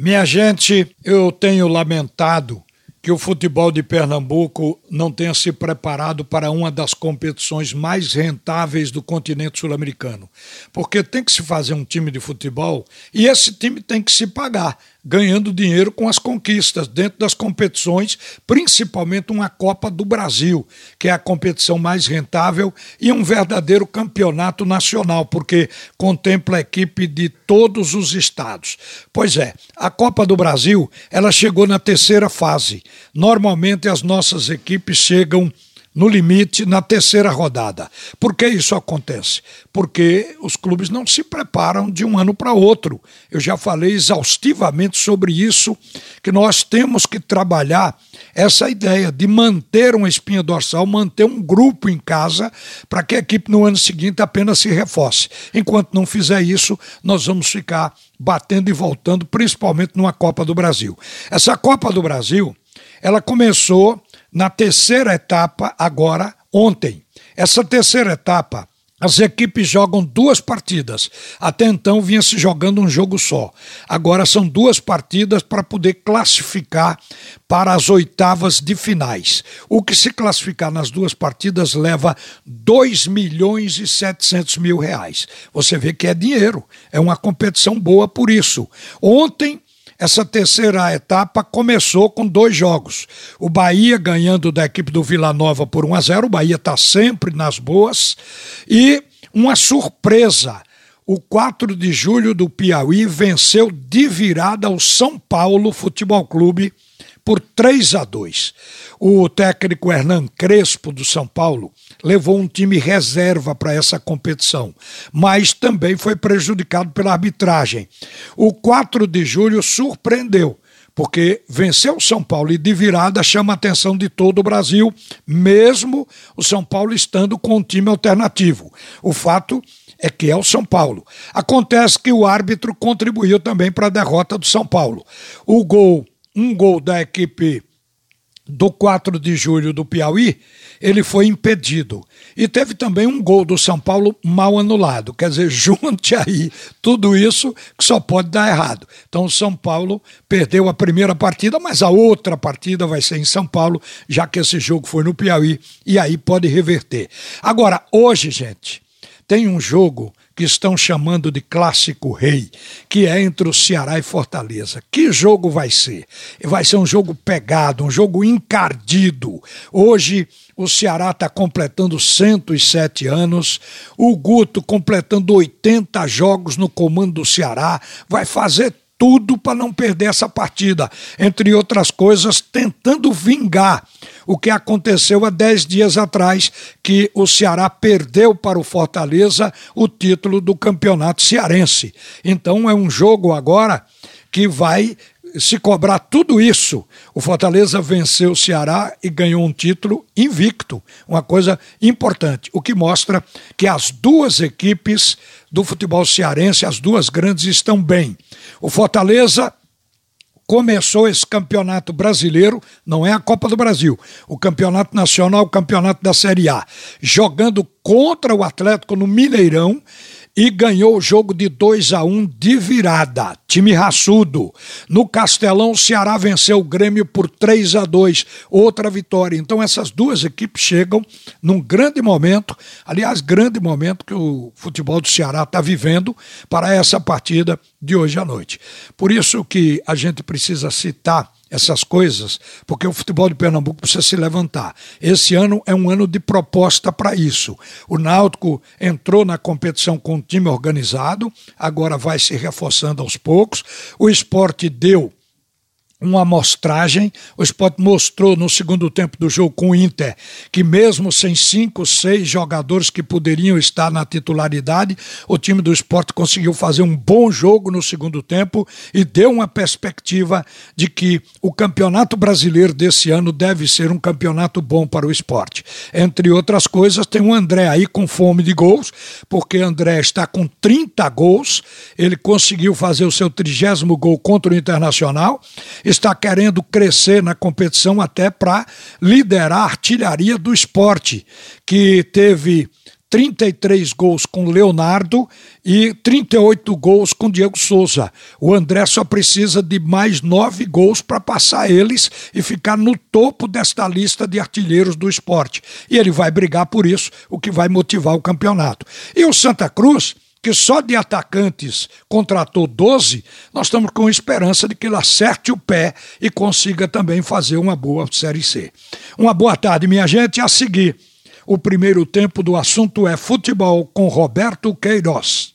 Minha gente, eu tenho lamentado que o futebol de Pernambuco não tenha se preparado para uma das competições mais rentáveis do continente sul-americano. Porque tem que se fazer um time de futebol e esse time tem que se pagar ganhando dinheiro com as conquistas dentro das competições, principalmente uma Copa do Brasil, que é a competição mais rentável e um verdadeiro campeonato nacional, porque contempla a equipe de todos os estados. Pois é, a Copa do Brasil, ela chegou na terceira fase. Normalmente as nossas equipes chegam no limite na terceira rodada. Por que isso acontece? Porque os clubes não se preparam de um ano para outro. Eu já falei exaustivamente sobre isso, que nós temos que trabalhar essa ideia de manter uma espinha dorsal, manter um grupo em casa, para que a equipe no ano seguinte apenas se reforce. Enquanto não fizer isso, nós vamos ficar batendo e voltando, principalmente numa Copa do Brasil. Essa Copa do Brasil, ela começou na terceira etapa, agora, ontem. Essa terceira etapa, as equipes jogam duas partidas. Até então vinha se jogando um jogo só. Agora são duas partidas para poder classificar para as oitavas de finais. O que se classificar nas duas partidas leva 2 milhões e 700 mil reais. Você vê que é dinheiro. É uma competição boa por isso. Ontem essa terceira etapa começou com dois jogos. O Bahia ganhando da equipe do Vila Nova por 1 a 0. O Bahia está sempre nas boas. E uma surpresa. O 4 de julho do Piauí venceu de virada o São Paulo Futebol Clube por 3 a 2. O técnico Hernan Crespo do São Paulo levou um time reserva para essa competição, mas também foi prejudicado pela arbitragem. O 4 de julho surpreendeu porque venceu o São Paulo e de virada chama a atenção de todo o Brasil, mesmo o São Paulo estando com um time alternativo. O fato é que é o São Paulo. Acontece que o árbitro contribuiu também para a derrota do São Paulo. O gol um gol da equipe do 4 de julho do Piauí, ele foi impedido. E teve também um gol do São Paulo mal anulado. Quer dizer, junte aí tudo isso que só pode dar errado. Então o São Paulo perdeu a primeira partida, mas a outra partida vai ser em São Paulo, já que esse jogo foi no Piauí, e aí pode reverter. Agora, hoje, gente, tem um jogo que estão chamando de clássico rei, que é entre o Ceará e Fortaleza. Que jogo vai ser? Vai ser um jogo pegado, um jogo encardido. Hoje o Ceará está completando 107 anos, o Guto completando 80 jogos no comando do Ceará, vai fazer tudo para não perder essa partida. Entre outras coisas, tentando vingar o que aconteceu há dez dias atrás, que o Ceará perdeu para o Fortaleza o título do campeonato cearense. Então é um jogo agora que vai se cobrar tudo isso, o Fortaleza venceu o Ceará e ganhou um título invicto, uma coisa importante, o que mostra que as duas equipes do futebol cearense, as duas grandes, estão bem. O Fortaleza começou esse campeonato brasileiro, não é a Copa do Brasil, o campeonato nacional, o campeonato da Série A, jogando contra o Atlético no Mineirão e ganhou o jogo de 2 a 1 de virada. Time raçudo. No Castelão, o Ceará venceu o Grêmio por 3 a 2, outra vitória. Então essas duas equipes chegam num grande momento, aliás, grande momento que o futebol do Ceará está vivendo para essa partida de hoje à noite. Por isso que a gente precisa citar essas coisas, porque o futebol de Pernambuco precisa se levantar. Esse ano é um ano de proposta para isso. O Náutico entrou na competição com um time organizado, agora vai se reforçando aos poucos. O esporte deu uma amostragem. O Sport mostrou no segundo tempo do jogo com o Inter que, mesmo sem cinco, seis jogadores que poderiam estar na titularidade, o time do Sport conseguiu fazer um bom jogo no segundo tempo e deu uma perspectiva de que o campeonato brasileiro desse ano deve ser um campeonato bom para o esporte. Entre outras coisas, tem o André aí com fome de gols, porque André está com 30 gols, ele conseguiu fazer o seu trigésimo gol contra o Internacional está querendo crescer na competição até para liderar a artilharia do esporte, que teve 33 gols com Leonardo e 38 gols com Diego Souza. O André só precisa de mais nove gols para passar eles e ficar no topo desta lista de artilheiros do esporte. E ele vai brigar por isso, o que vai motivar o campeonato. E o Santa Cruz que só de atacantes contratou 12, nós estamos com esperança de que ele acerte o pé e consiga também fazer uma boa Série C. Uma boa tarde, minha gente. A seguir, o primeiro tempo do assunto é futebol com Roberto Queiroz.